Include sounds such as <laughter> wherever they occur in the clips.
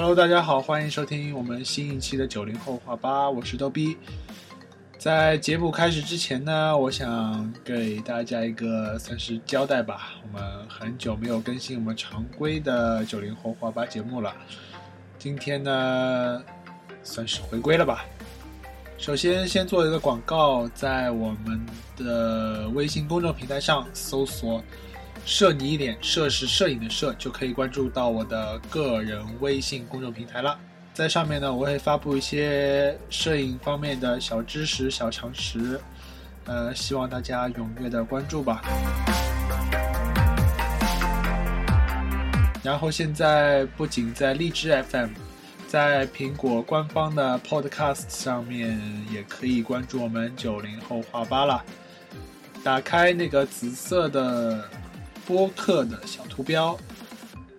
Hello，大家好，欢迎收听我们新一期的九零后话吧，我是逗逼。在节目开始之前呢，我想给大家一个算是交代吧。我们很久没有更新我们常规的九零后话吧节目了，今天呢算是回归了吧。首先，先做一个广告，在我们的微信公众平台上搜索“摄你一脸”，摄是摄影的摄，就可以关注到我的个人微信公众平台了。在上面呢，我会发布一些摄影方面的小知识、小常识，呃，希望大家踊跃的关注吧。然后现在不仅在荔枝 FM。在苹果官方的 Podcast 上面也可以关注我们九零后画吧了。打开那个紫色的播客的小图标，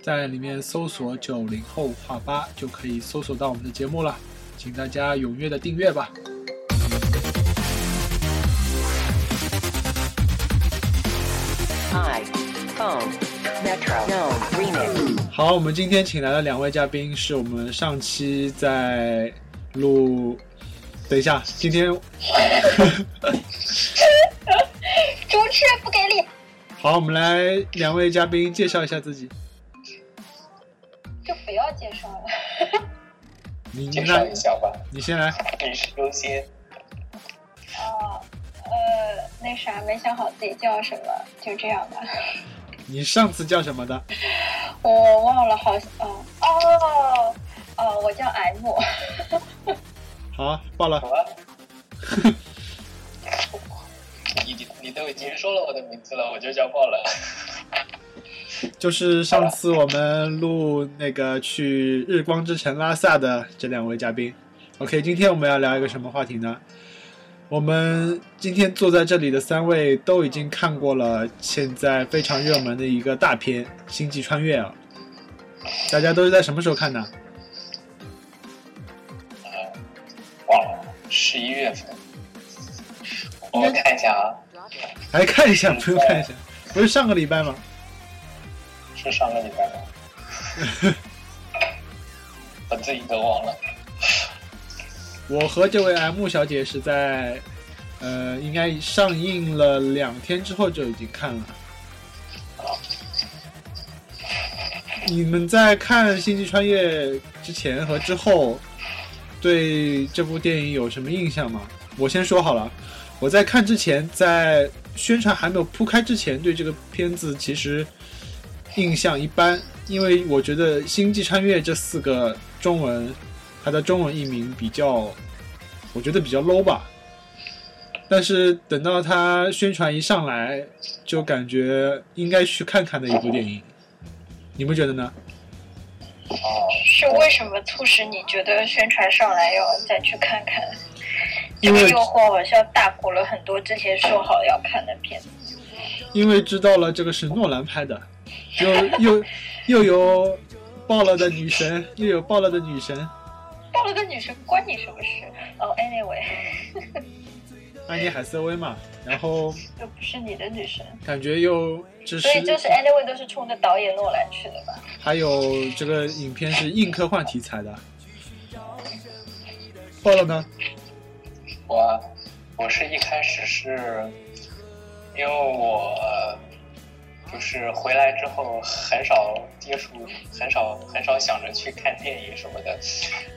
在里面搜索“九零后画吧”就可以搜索到我们的节目了。请大家踊跃的订阅吧。iPhone。好，我们今天请来的两位嘉宾是我们上期在录。等一下，今天 <laughs> 主持人不给力。好，我们来两位嘉宾介绍一下自己。就不要介绍了。<laughs> 你介绍一下吧。你先来。女士优先。哦，呃，那啥，没想好自己叫什么，就这样吧。你上次叫什么的？<laughs> 我忘了，好像哦哦哦，我叫 M。好，报了。都已经说了我的名字了，我就叫报了。<laughs> 就是上次我们录那个去日光之城拉萨的这两位嘉宾。OK，今天我们要聊一个什么话题呢？我们今天坐在这里的三位都已经看过了现在非常热门的一个大片《星际穿越》啊！大家都是在什么时候看的？呃，忘了，十一月份。我看一下啊。来看一下，不用看一下，不是上个礼拜吗？是上个礼拜吗？<laughs> 我自己都忘了。我和这位 M 小姐是在，呃，应该上映了两天之后就已经看了。你们在看《星际穿越》之前和之后，对这部电影有什么印象吗？我先说好了，我在看之前，在宣传还没有铺开之前，对这个片子其实印象一般，因为我觉得《星际穿越》这四个中文。它的中文译名比较，我觉得比较 low 吧。但是等到它宣传一上来，就感觉应该去看看的一部电影。你们觉得呢？是为什么促使你觉得宣传上来要再去看看？因为诱惑好像大过了很多之前说好要看的片子。因为知道了这个是诺兰拍的，又又 <laughs> 又有爆了的女神，又有爆了的女神。爆了个女神关你什么事？哦，Anyway，<laughs> 安妮海瑟薇嘛，然后又不是你的女神，感觉又就是所以就是 Anyway 都是冲着导演诺兰去的吧？还有这个影片是硬科幻题材的，爆了呢？我我是一开始是因为我。就是回来之后很少接触，很少很少想着去看电影什么的。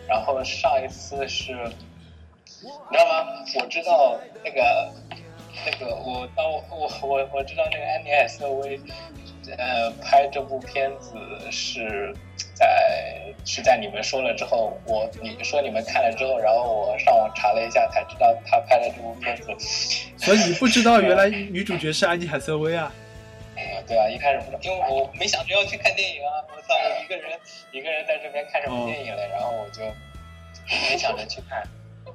然后上一次是，你知道吗？我知道那个那个我当我我我知道那个安妮海瑟薇，呃，拍这部片子是在是在你们说了之后，我你说你们看了之后，然后我上网查了一下，才知道他拍了这部片子。所以你不知道原来女主角是安妮海瑟薇啊？对啊，一开始不知道，因为我没想着要去看电影啊！我操，我一个人 <laughs> 一个人在这边看什么电影嘞？然后我就没想着去看。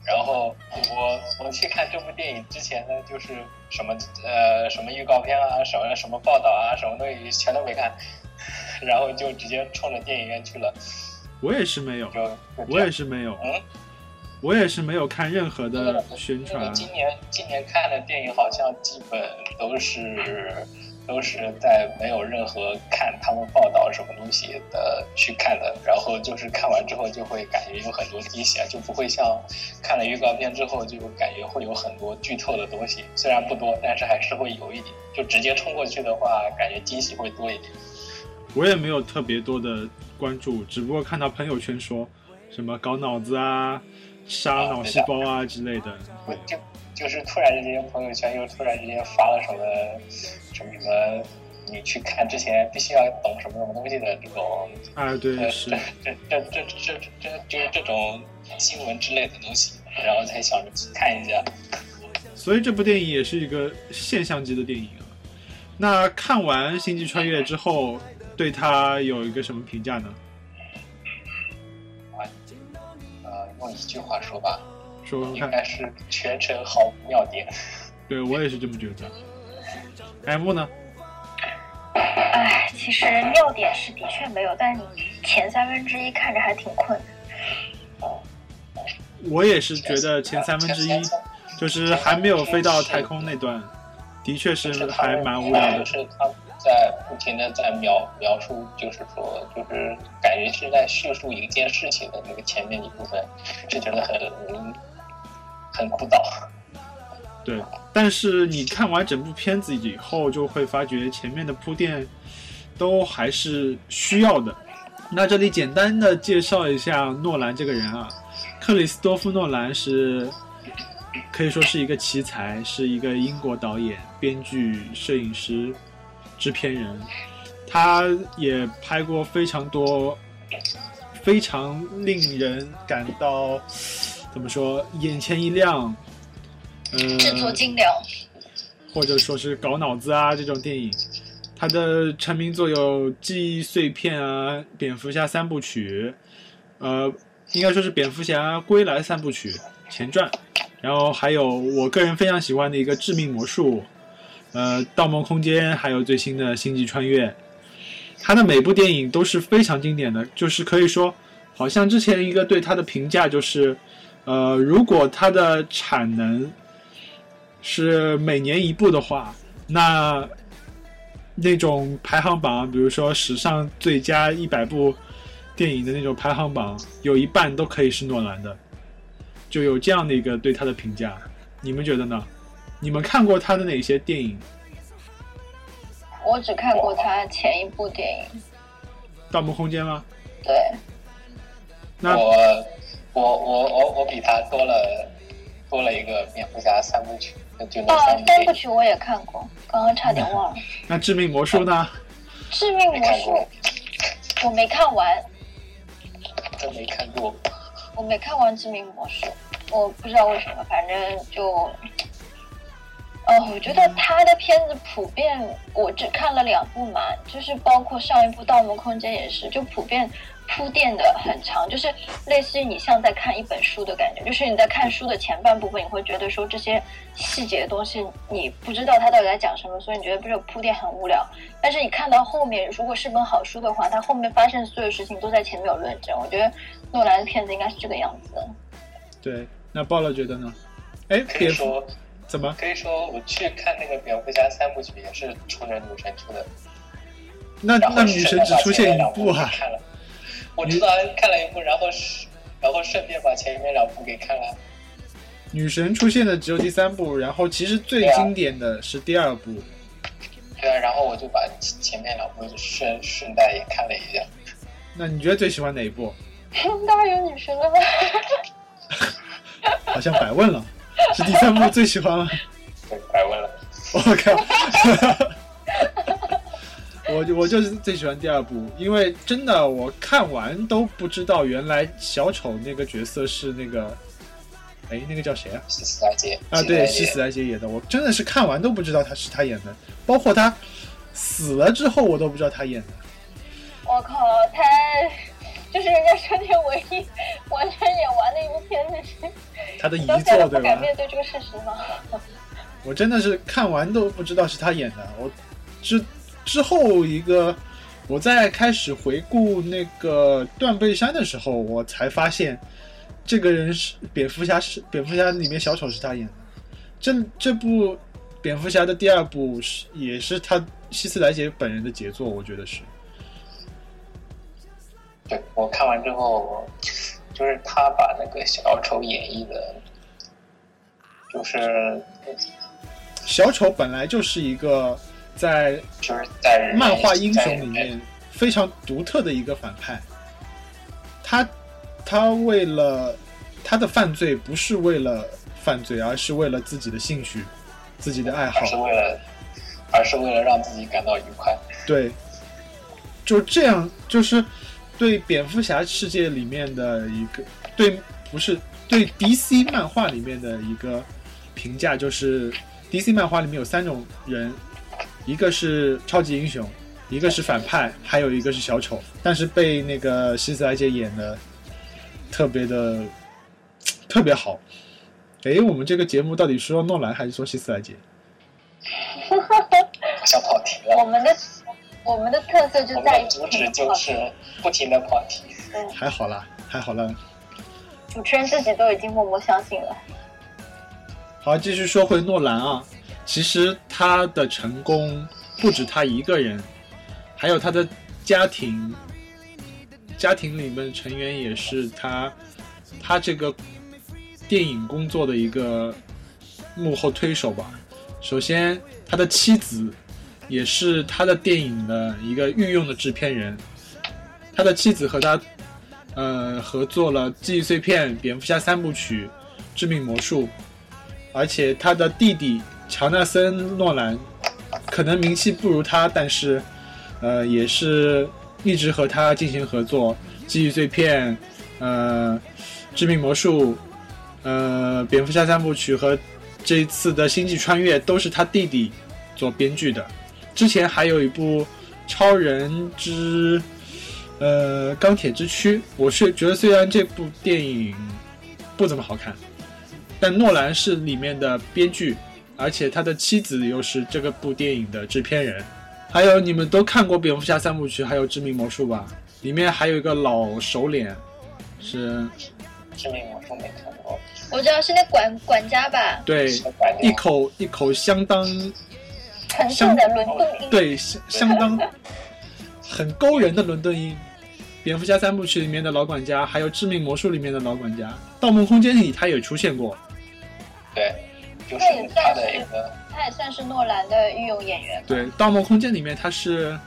然后我我去看这部电影之前呢，就是什么呃什么预告片啊，什么什么报道啊，什么东西全都没看，然后就直接冲着电影院去了。我也是没有，就我也是没有，嗯，我也是没有看任何的宣传。今年今年看的电影好像基本都是。都是在没有任何看他们报道什么东西的去看的，然后就是看完之后就会感觉有很多惊喜啊，就不会像看了预告片之后就感觉会有很多剧透的东西，虽然不多，但是还是会有一点。就直接冲过去的话，感觉惊喜会多一点。我也没有特别多的关注，只不过看到朋友圈说什么搞脑子啊、杀脑细胞啊之类的。就就是突然之间朋友圈又突然之间发了什么什么什么，你去看之前必须要懂什么什么东西的这种啊，对，是这这这这这这就是这种新闻之类的东西，然后才想着去看一下。所以这部电影也是一个现象级的电影啊。那看完《星际穿越》之后。对他有一个什么评价呢？啊，呃，用一句话说吧，说应该是全程毫无尿点。<laughs> 对我也是这么觉得。M 呢？哎，其实尿点是的确没有，但你前三分之一看着还挺困。我也是觉得前三分之一，就是还没有飞到太空那段，的确是还蛮无聊的。在不停的在描描述，就是说，就是感觉是在叙述一件事情的那个前面一部分，就觉得很很枯燥。对，但是你看完整部片子以后，就会发觉前面的铺垫都还是需要的。那这里简单的介绍一下诺兰这个人啊，克里斯多夫·诺兰是可以说是一个奇才，是一个英国导演、编剧、摄影师。制片人，他也拍过非常多非常令人感到怎么说眼前一亮，嗯，制作精良，或者说是搞脑子啊这种电影。他的成名作有《记忆碎片》啊，《蝙蝠侠三部曲》，呃，应该说是《蝙蝠侠归来三部曲》前传，然后还有我个人非常喜欢的一个《致命魔术》。呃，《盗梦空间》还有最新的《星际穿越》，他的每部电影都是非常经典的，就是可以说，好像之前一个对他的评价就是，呃，如果他的产能是每年一部的话，那那种排行榜，比如说史上最佳一百部电影的那种排行榜，有一半都可以是诺兰的，就有这样的一个对他的评价，你们觉得呢？你们看过他的哪些电影？我只看过他前一部电影《盗墓空间》吗？对。那我我我我我比他多了多了一个蝙蝠侠三部曲，就那三部。三部曲我也看过，刚刚差点忘了。那致命魔术呢？致命魔术我没看完。真没看过。我没看完致命魔术，我不知道为什么，反正就。呃，我觉得他的片子普遍，我只看了两部嘛，就是包括上一部《盗梦空间》也是，就普遍铺垫的很长，就是类似于你像在看一本书的感觉，就是你在看书的前半部分，你会觉得说这些细节的东西你不知道他到底在讲什么，所以你觉得不是铺垫很无聊。但是你看到后面，如果是本好书的话，它后面发生所有事情都在前面有论证。我觉得诺兰的片子应该是这个样子。对，那鲍乐觉得呢？哎，别说。怎么可以说我去看那个蝙蝠侠三部曲也是冲着女神出的？那那女神只出现一部啊？看了，我知道看了一部，然后是然后顺便把前面两部给看了。女神出现的只有第三部，然后其实最经典的是第二部。对啊，然后我就把前面两部顺顺带也看了一下。那你觉得最喜欢哪一部？当然有女神了吧？<laughs> 好像白问了。<laughs> 是第三部最喜欢吗？白问了。我靠！<laughs> 我我就是最喜欢第二部，因为真的我看完都不知道原来小丑那个角色是那个，哎，那个叫谁啊？希斯莱杰啊，对，希斯莱杰演的。我真的是看完都不知道他是他演的，包括他死了之后我都不知道他演的。我靠，他就是人家春天唯一完全演完的一部片子是。他的遗作对吧？不敢面对这个事实吗？<laughs> 我真的是看完都不知道是他演的。我之之后一个，我在开始回顾那个断背山的时候，我才发现这个人是蝙蝠侠，是蝙蝠侠里面小丑是他演的。这这部蝙蝙蝠侠的第二部是也是他希斯莱杰本人的杰作，我觉得是。对我看完之后，就是他把那个小丑演绎的，就是小丑本来就是一个在就是在漫画英雄里面非常独特的一个反派，他他为了他的犯罪不是为了犯罪，而是为了自己的兴趣、自己的爱好而，是为了，而是为了让自己感到愉快。对，就这样，就是对蝙蝠侠世界里面的一个对，不是对 DC 漫画里面的一个评价，就是 DC 漫画里面有三种人，一个是超级英雄，一个是反派，还有一个是小丑，但是被那个希斯莱杰演的特别的特别好。哎，我们这个节目到底说诺兰还是说希斯莱杰？<laughs> 好像跑题了。我们的我们的特色就在主旨就是不停的跑题。嗯还好啦，还好啦。主持人自己都已经默默相信了。好，继续说回诺兰啊，其实他的成功不止他一个人，还有他的家庭，家庭里面成员也是他，他这个电影工作的一个幕后推手吧。首先，他的妻子也是他的电影的一个御用的制片人，他的妻子和他呃合作了《记忆碎片》《蝙蝠侠三部曲》《致命魔术》。而且他的弟弟乔纳森·诺兰可能名气不如他，但是呃也是一直和他进行合作，《记忆碎片》、呃《致命魔术》、呃《蝙蝠侠三部曲》和这一次的《星际穿越》都是他弟弟做编剧的。之前还有一部《超人之呃钢铁之躯》，我是觉得虽然这部电影不怎么好看。但诺兰是里面的编剧，而且他的妻子又是这个部电影的制片人。还有你们都看过《蝙蝠侠三部曲》还有《致命魔术》吧？里面还有一个老熟脸，是致命魔术没看过，我知道是那管管家吧，对一口一口相当纯正的伦敦音。对相相当很勾人的伦敦音。蝙蝠侠三部曲里面的老管家，还有致命魔术里面的老管家，盗梦空间里他也出现过。对，就是他的一个他也算是诺兰的御用演员。对，盗梦空间里面他是，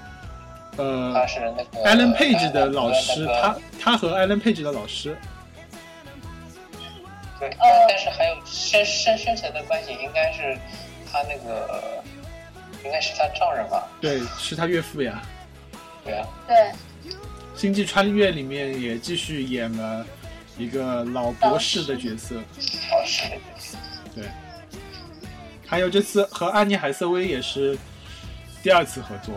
呃，他是那个 Alan Page 的老师，那个他他和 Alan Page 的老师，对，呃但但是还有深深深层的关系，应该是他那个应该是他丈人吧？对，是他岳父呀。对啊，对，《星际穿越》里面也继续演了一个老博士的角色，哦是的，对。还有这次和安妮海瑟薇也是第二次合作，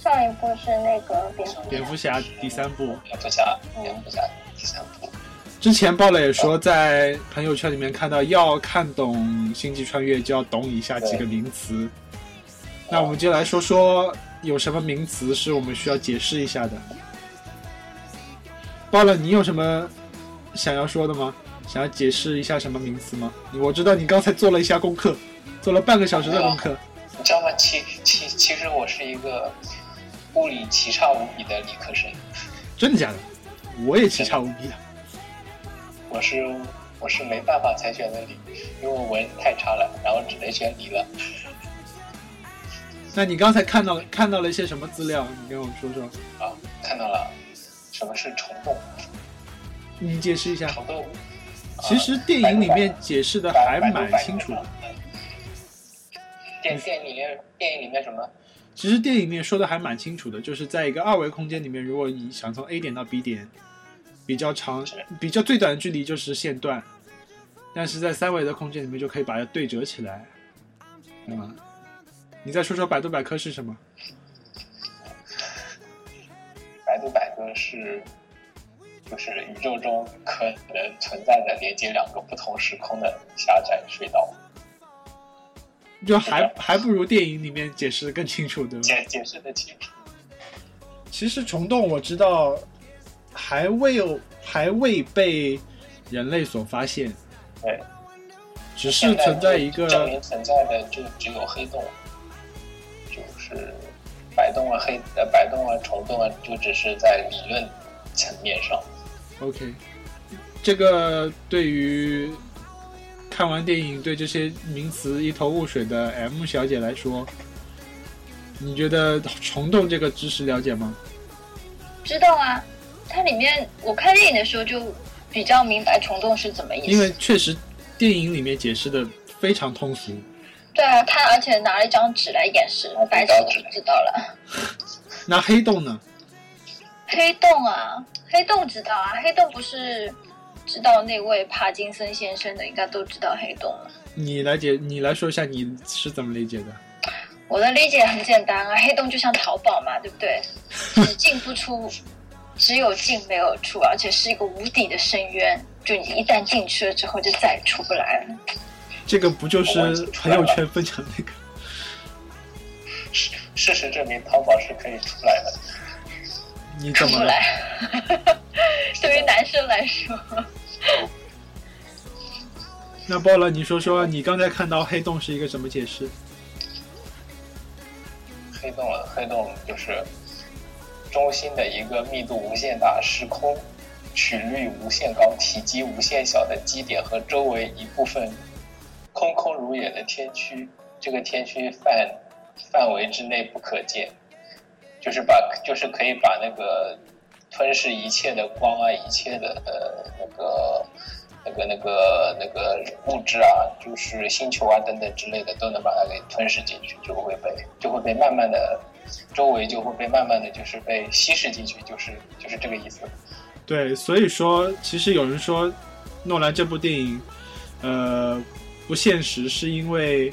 上一部是那个蝙蝠蝙蝠侠第三部。蝙蝠侠，蝙蝠侠第三部，之前爆了也说，在朋友圈里面看到，要看懂《星际穿越》就要懂以下几个名词。那我们就来说说有什么名词是我们需要解释一下的。报了，你有什么想要说的吗？想要解释一下什么名词吗？我知道你刚才做了一下功课，做了半个小时的功课。你知道吗？其其其实我是一个物理奇差无比的理科生，真的假的？我也奇差无比啊！我是我是没办法才选的理，因为我文太差了，然后只能选理了。那你刚才看到了看到了一些什么资料？你跟我说说，啊，看到了，什么是虫洞？你解释一下。虫洞。其实电影里面解释的还蛮清楚的。电电影里面电影里面什么？其实电影里面说的还蛮清楚的，就是在一个二维空间里面，如果你想从 A 点到 B 点，比较长、比较最短的距离就是线段，但是在三维的空间里面就可以把它对折起来，对吗？你再说说百度百科是什么？百度百科是，就是宇宙中可能存在的连接两个不同时空的狭窄隧道。就还还不如电影里面解释的更清楚，对吧？解解释的清楚。其实虫洞我知道还未有还未被人类所发现，对，只是存在一个证明存在的就只有黑洞，就是摆动啊、黑呃摆动啊、虫洞啊，就只是在理论层面上。OK，这个对于看完电影对这些名词一头雾水的 M 小姐来说，你觉得虫洞这个知识了解吗？知道啊，它里面我看电影的时候就比较明白虫洞是怎么意思。因为确实电影里面解释的非常通俗。对啊，他而且拿了一张纸来演示，白纸就知道了。那黑洞呢？黑洞啊，黑洞知道啊，黑洞不是知道那位帕金森先生的，应该都知道黑洞了。你来解，你来说一下你是怎么理解的？我的理解很简单啊，黑洞就像淘宝嘛，对不对？<laughs> 只进不出，只有进没有出，而且是一个无底的深渊。就你一旦进去了之后，就再也出不来了。这个不就是朋友圈分享那个？事事实证明，淘宝是可以出来的。你怎么来。<laughs> 对于男生来说，那包了，你说说你刚才看到黑洞是一个什么解释？黑洞啊，黑洞就是中心的一个密度无限大、时空曲率无限高、体积无限小的基点和周围一部分空空如也的天区。这个天区范范围之内不可见，就是把就是可以把那个吞噬一切的光啊，一切的呃那个。那个、那个、那个物质啊，就是星球啊等等之类的，都能把它给吞噬进去，就会被就会被慢慢的，周围就会被慢慢的就是被稀释进去，就是就是这个意思。对，所以说，其实有人说，诺兰这部电影，呃，不现实，是因为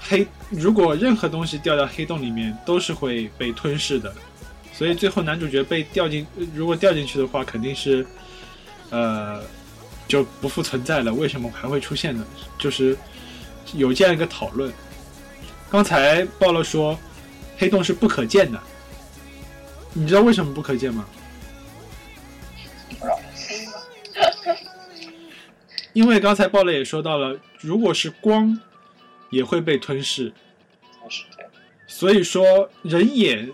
黑如果任何东西掉到黑洞里面，都是会被吞噬的，所以最后男主角被掉进，如果掉进去的话，肯定是，呃。就不复存在了，为什么还会出现呢？就是有这样一个讨论。刚才报了说，黑洞是不可见的，你知道为什么不可见吗？因为刚才报了也说到了，如果是光，也会被吞噬。所以说，人眼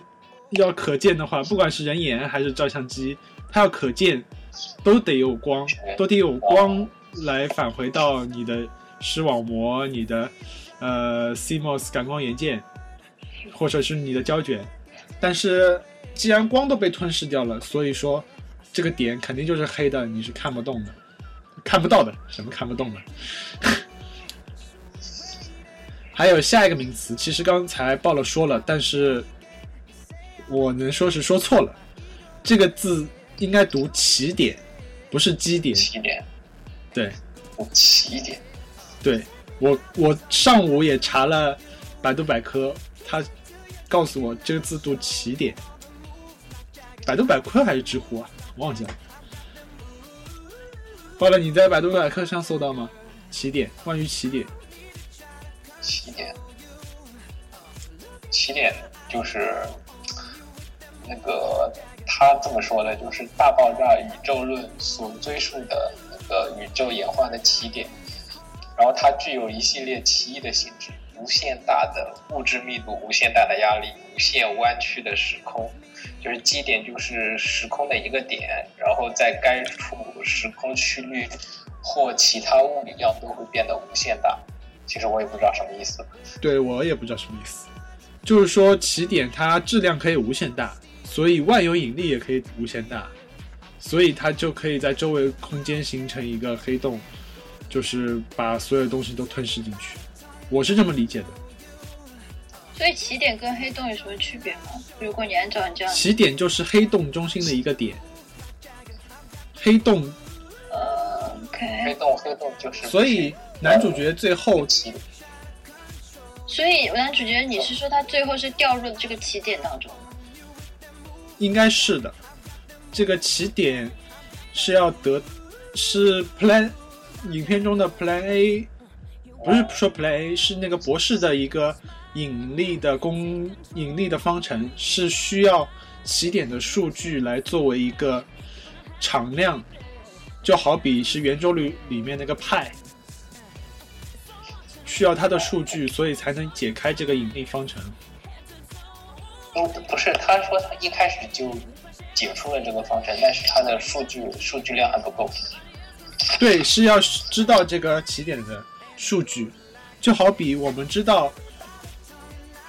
要可见的话，不管是人眼还是照相机，它要可见。都得有光，都得有光来返回到你的视网膜、你的呃 CMOS 感光元件，或者是你的胶卷。但是既然光都被吞噬掉了，所以说这个点肯定就是黑的，你是看不动的，看不到的，什么看不动的？<laughs> 还有下一个名词，其实刚才报了说了，但是我能说是说错了，这个字。应该读起点，不是基点。起点，对，读起点。对我，我上午也查了百度百科，他告诉我这个字读起点。百度百科还是知乎啊？忘记了。后来你在百度百科上搜到吗？起点，关于起点。起点，起点就是那个。他这么说的，就是大爆炸宇宙论所追溯的那个宇宙演化的起点，然后它具有一系列奇异的性质：无限大的物质密度、无限大的压力、无限弯曲的时空。就是基点就是时空的一个点，然后在该处时空曲率或其他物理量都会变得无限大。其实我也不知道什么意思。对我也不知道什么意思，就是说起点它质量可以无限大。所以万有引力也可以无限大，所以它就可以在周围空间形成一个黑洞，就是把所有东西都吞噬进去。我是这么理解的。所以起点跟黑洞有什么区别吗？如果你按照你这样，起点就是黑洞中心的一个点，黑洞。呃，OK。黑洞，黑洞就是。所以男主角最后。所以男主角，你是说他最后是掉入这个起点当中？应该是的，这个起点是要得是 Plan 影片中的 Plan A，不是说 Plan A 是那个博士的一个引力的公引力的方程，是需要起点的数据来作为一个常量，就好比是圆周率里面那个派，需要它的数据，所以才能解开这个引力方程。不，不是，他说他一开始就解出了这个方程，但是他的数据数据量还不够。对，是要知道这个起点的数据，就好比我们知道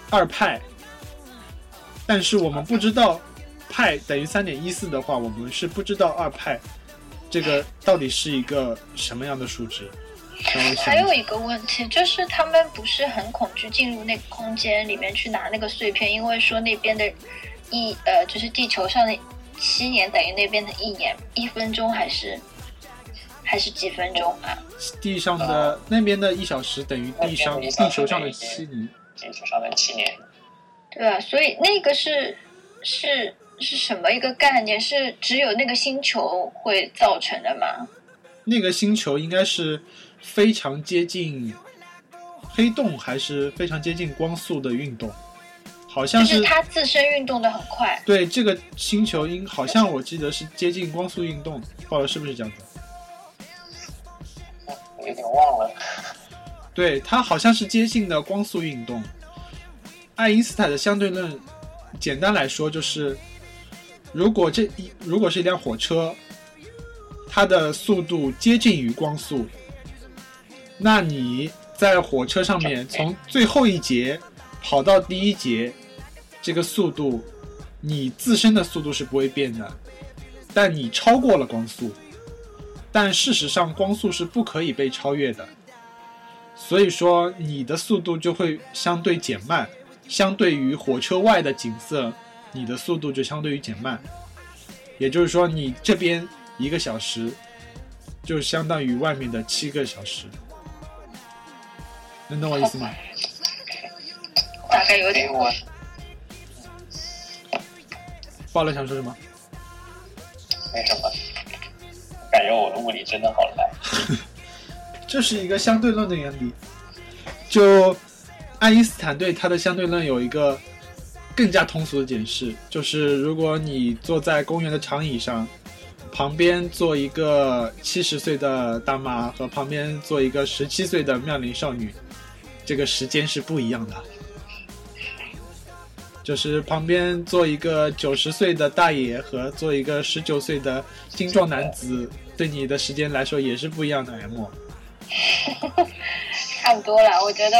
二派，但是我们不知道派等于三点一四的话，我们是不知道二派这个到底是一个什么样的数值。还有一个问题就是，他们不是很恐惧进入那个空间里面去拿那个碎片，因为说那边的一呃，就是地球上的七年等于那边的一年，一分钟还是还是几分钟啊？地上的那边的一小时等于地上地球上的七年。地球上的七年，对啊，所以那个是是是什么一个概念？是只有那个星球会造成的吗？那个星球应该是非常接近黑洞，还是非常接近光速的运动？好像是是它自身运动的很快。对这个星球应好像我记得是接近光速运动，报了是不是这样子？我有点忘了。对，它好像是接近的光速运动。爱因斯坦的相对论，简单来说就是，如果这一如果是一辆火车，它的速度接近于光速，那你在火车上面从最后一节跑到第一节，这个速度，你自身的速度是不会变的，但你超过了光速。但事实上，光速是不可以被超越的。所以说你的速度就会相对减慢，相对于火车外的景色，你的速度就相对于减慢。也就是说，你这边一个小时，就相当于外面的七个小时。能懂我意思吗？大概有点我爆了想说什么？没什么，感觉我的物理真的好烂。<laughs> 这是一个相对论的原理。就爱因斯坦对他的相对论有一个更加通俗的解释，就是如果你坐在公园的长椅上，旁边坐一个七十岁的大妈和旁边坐一个十七岁的妙龄少女，这个时间是不一样的。就是旁边坐一个九十岁的大爷和坐一个十九岁的精壮男子，对你的时间来说也是不一样的 M。差不 <laughs> 多了。我觉得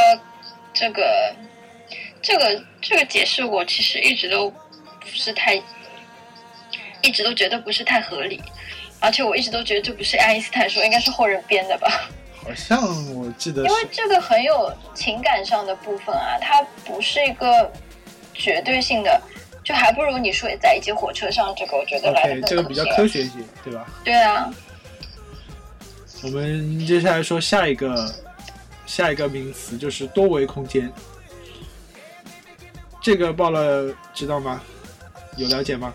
这个这个这个解释，我其实一直都不是太，一直都觉得不是太合理，而且我一直都觉得这不是爱因斯坦说，应该是后人编的吧。<laughs> 好像我记得因为，这个很有情感上的部分啊，它不是一个绝对性的，就还不如你说在一节火车上，这个我觉得来的 OK，更这个比较科学一些，对吧？对啊，我们接下来说下一个下一个名词就是多维空间。这个报了知道吗？有了解吗？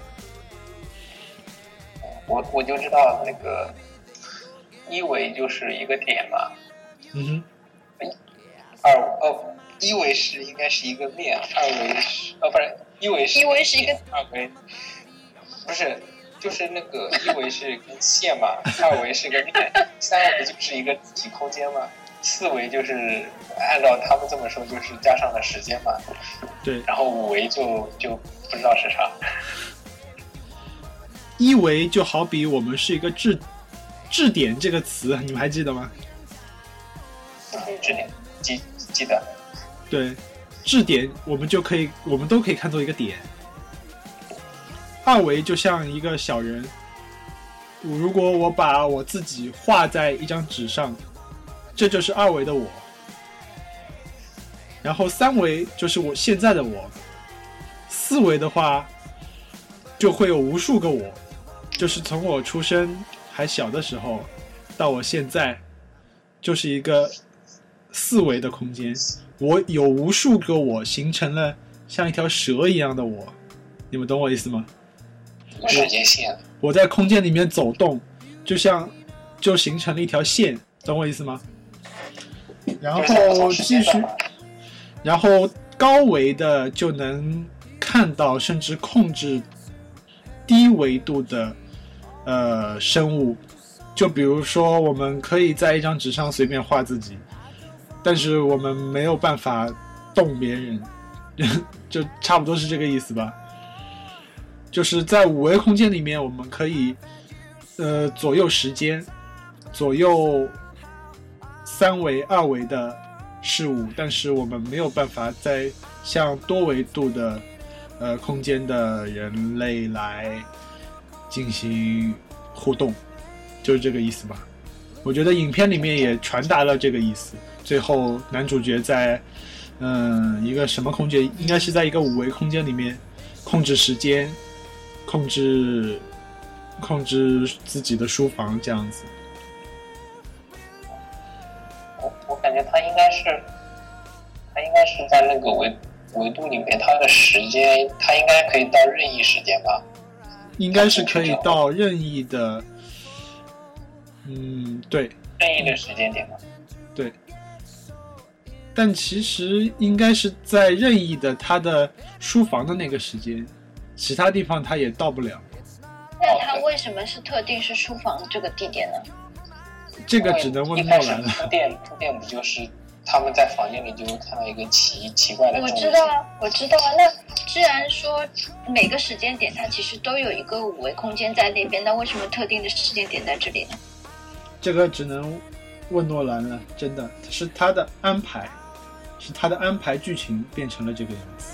我我就知道那个一维就是一个点嘛，嗯哼二哦一维是应该是一个面，二维是哦不是一维是一维是一个点二维不是就是那个一维是根线嘛，二维是个面，三维就是一个体空间嘛，四维就是按照他们这么说就是加上了时间嘛，对，然后五维就就不知道是啥。一维就好比我们是一个质质点这个词，你们还记得吗？嗯，质点记记得。对，质点我们就可以，我们都可以看作一个点。二维就像一个小人，如果我把我自己画在一张纸上，这就是二维的我。然后三维就是我现在的我，四维的话就会有无数个我，就是从我出生还小的时候到我现在，就是一个四维的空间。我有无数个我形成了像一条蛇一样的我，你们懂我意思吗？时间线，我在空间里面走动，就像就形成了一条线，懂我意思吗？然后继续然后高维的就能看到甚至控制低维度的呃生物，就比如说我们可以在一张纸上随便画自己，但是我们没有办法动别人，<laughs> 就差不多是这个意思吧。就是在五维空间里面，我们可以呃左右时间，左右三维、二维的事物，但是我们没有办法在像多维度的呃空间的人类来进行互动，就是这个意思吧。我觉得影片里面也传达了这个意思。最后男主角在嗯一个什么空间？应该是在一个五维空间里面控制时间，控制控制自己的书房这样子。觉他应该是，他应该是在那个维维度里面，他的时间他应该可以到任意时间吧？应该是可以到任意的，嗯，对，任意的时间点吧。对。但其实应该是在任意的他的书房的那个时间，其他地方他也到不了。那他为什么是特定是书房这个地点呢？这个只能问诺兰了。铺垫铺垫不就是他们在房间里就会看到一个奇奇怪的？我知道啊，我知道啊。那既然说每个时间点它其实都有一个五维空间在那边，那为什么特定的时间点在这里呢？这个只能问诺兰了，真的是他的安排。是他的安排，剧情变成了这个样子。